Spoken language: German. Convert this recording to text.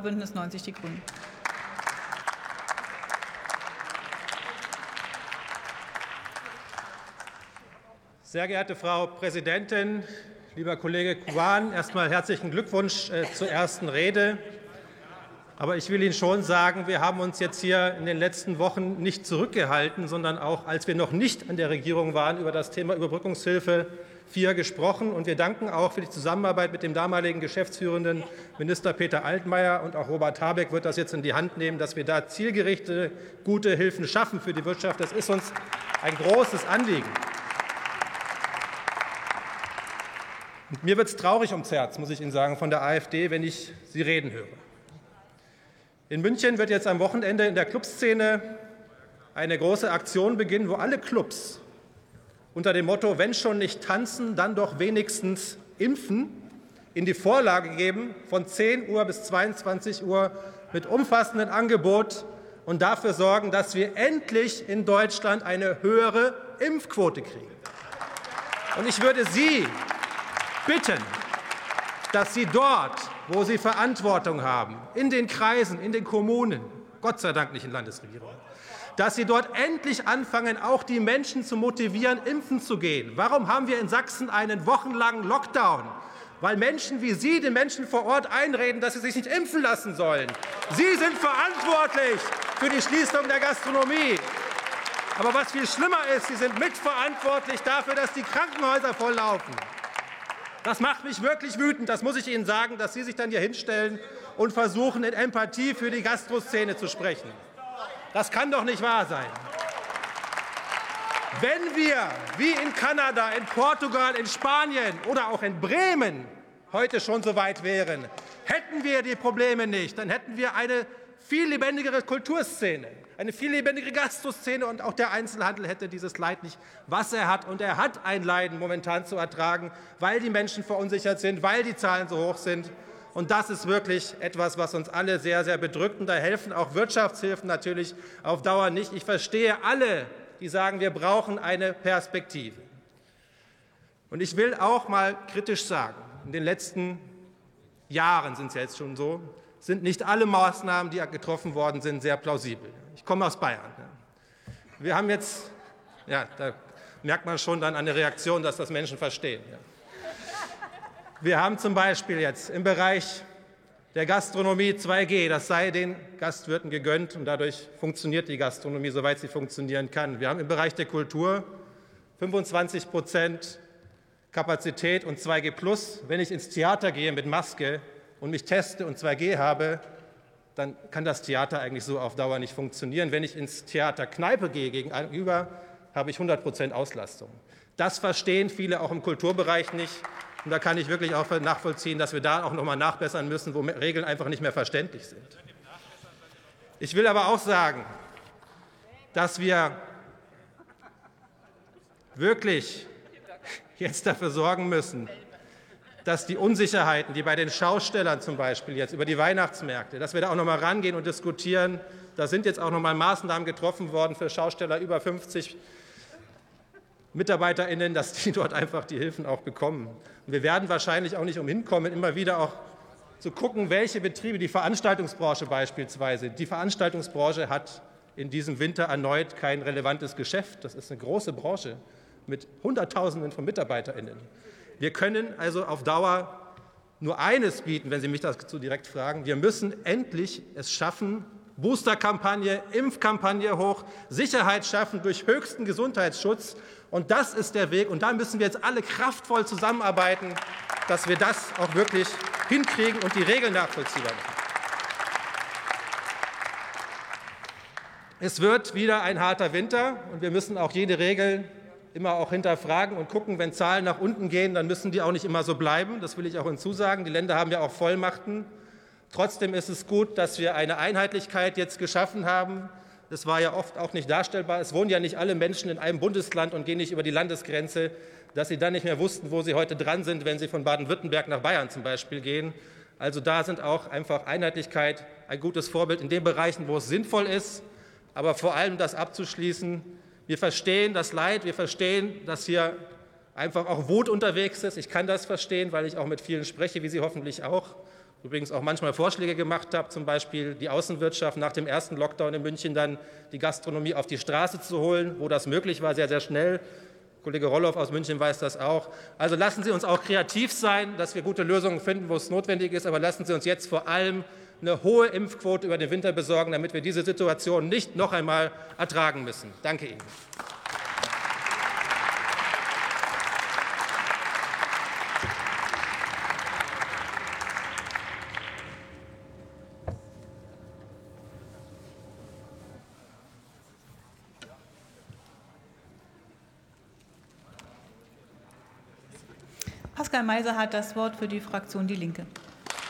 Bündnis 90 Die Grünen. Sehr geehrte Frau Präsidentin, lieber Kollege Kuan, erst einmal herzlichen Glückwunsch äh, zur ersten Rede. Aber ich will Ihnen schon sagen, wir haben uns jetzt hier in den letzten Wochen nicht zurückgehalten, sondern auch, als wir noch nicht an der Regierung waren, über das Thema Überbrückungshilfe 4 gesprochen. Und wir danken auch für die Zusammenarbeit mit dem damaligen geschäftsführenden Minister Peter Altmaier. Und auch Robert Habeck wird das jetzt in die Hand nehmen, dass wir da zielgerichtete, gute Hilfen schaffen für die Wirtschaft. Das ist uns ein großes Anliegen. Und mir wird es traurig ums Herz, muss ich Ihnen sagen, von der AfD, wenn ich Sie reden höre. In München wird jetzt am Wochenende in der Clubszene eine große Aktion beginnen, wo alle Clubs unter dem Motto Wenn schon nicht tanzen, dann doch wenigstens impfen in die Vorlage geben, von 10 Uhr bis 22 Uhr mit umfassendem Angebot und dafür sorgen, dass wir endlich in Deutschland eine höhere Impfquote kriegen. Und ich würde Sie bitten, dass Sie dort, wo Sie Verantwortung haben, in den Kreisen, in den Kommunen, Gott sei Dank nicht in Landesregierungen, dass Sie dort endlich anfangen, auch die Menschen zu motivieren, impfen zu gehen. Warum haben wir in Sachsen einen wochenlangen Lockdown? Weil Menschen wie Sie den Menschen vor Ort einreden, dass sie sich nicht impfen lassen sollen. Sie sind verantwortlich für die Schließung der Gastronomie. Aber was viel schlimmer ist, Sie sind mitverantwortlich dafür, dass die Krankenhäuser volllaufen. Das macht mich wirklich wütend, das muss ich Ihnen sagen, dass Sie sich dann hier hinstellen und versuchen, in Empathie für die Gastroszene zu sprechen. Das kann doch nicht wahr sein. Wenn wir wie in Kanada, in Portugal, in Spanien oder auch in Bremen heute schon so weit wären, hätten wir die Probleme nicht. Dann hätten wir eine viel lebendigere Kulturszene, eine viel lebendigere Gastroszene und auch der Einzelhandel hätte dieses Leid nicht, was er hat. Und er hat ein Leiden momentan zu ertragen, weil die Menschen verunsichert sind, weil die Zahlen so hoch sind. Und das ist wirklich etwas, was uns alle sehr, sehr bedrückt. Und da helfen auch Wirtschaftshilfen natürlich auf Dauer nicht. Ich verstehe alle, die sagen, wir brauchen eine Perspektive. Und ich will auch mal kritisch sagen, in den letzten Jahren sind es jetzt schon so, sind nicht alle Maßnahmen, die getroffen worden sind, sehr plausibel. Ich komme aus Bayern. Wir haben jetzt, ja, da merkt man schon dann an der Reaktion, dass das Menschen verstehen. Wir haben zum Beispiel jetzt im Bereich der Gastronomie 2G, das sei den Gastwirten gegönnt und dadurch funktioniert die Gastronomie, soweit sie funktionieren kann. Wir haben im Bereich der Kultur 25 Prozent Kapazität und 2G plus. Wenn ich ins Theater gehe mit Maske und mich teste und 2G habe, dann kann das Theater eigentlich so auf Dauer nicht funktionieren. Wenn ich ins Theater Kneipe gehe gegenüber, habe ich 100 Prozent Auslastung. Das verstehen viele auch im Kulturbereich nicht. Und da kann ich wirklich auch nachvollziehen, dass wir da auch noch mal nachbessern müssen, wo Regeln einfach nicht mehr verständlich sind. Ich will aber auch sagen, dass wir wirklich jetzt dafür sorgen müssen, dass die Unsicherheiten, die bei den Schaustellern zum Beispiel jetzt über die Weihnachtsmärkte, dass wir da auch noch mal rangehen und diskutieren. Da sind jetzt auch noch mal Maßnahmen getroffen worden für Schausteller über 50 MitarbeiterInnen, dass die dort einfach die Hilfen auch bekommen. Und wir werden wahrscheinlich auch nicht umhin kommen, immer wieder auch zu gucken, welche Betriebe, die Veranstaltungsbranche beispielsweise, die Veranstaltungsbranche hat in diesem Winter erneut kein relevantes Geschäft. Das ist eine große Branche mit Hunderttausenden von MitarbeiterInnen. Wir können also auf Dauer nur eines bieten, wenn Sie mich dazu direkt fragen. Wir müssen endlich es schaffen, Boosterkampagne, Impfkampagne hoch, Sicherheit schaffen durch höchsten Gesundheitsschutz. Und das ist der Weg. Und da müssen wir jetzt alle kraftvoll zusammenarbeiten, dass wir das auch wirklich hinkriegen und die Regeln nachvollziehbar machen. Es wird wieder ein harter Winter und wir müssen auch jede Regel immer auch hinterfragen und gucken, wenn Zahlen nach unten gehen, dann müssen die auch nicht immer so bleiben. Das will ich auch hinzusagen. Die Länder haben ja auch Vollmachten. Trotzdem ist es gut, dass wir eine Einheitlichkeit jetzt geschaffen haben. Das war ja oft auch nicht darstellbar. Es wohnen ja nicht alle Menschen in einem Bundesland und gehen nicht über die Landesgrenze, dass sie dann nicht mehr wussten, wo sie heute dran sind, wenn sie von Baden-Württemberg nach Bayern zum Beispiel gehen. Also da sind auch einfach Einheitlichkeit ein gutes Vorbild in den Bereichen, wo es sinnvoll ist. Aber vor allem das abzuschließen. Wir verstehen das Leid, wir verstehen, dass hier einfach auch Wut unterwegs ist. Ich kann das verstehen, weil ich auch mit vielen spreche, wie Sie hoffentlich auch. übrigens auch manchmal Vorschläge gemacht habe, zum Beispiel die Außenwirtschaft nach dem ersten Lockdown in München dann die Gastronomie auf die Straße zu holen, wo das möglich war, sehr, sehr schnell. Kollege Rolloff aus München weiß das auch. Also lassen Sie uns auch kreativ sein, dass wir gute Lösungen finden, wo es notwendig ist. Aber lassen Sie uns jetzt vor allem eine hohe Impfquote über den Winter besorgen, damit wir diese Situation nicht noch einmal ertragen müssen. Danke Ihnen. Pascal Meiser hat das Wort für die Fraktion Die Linke.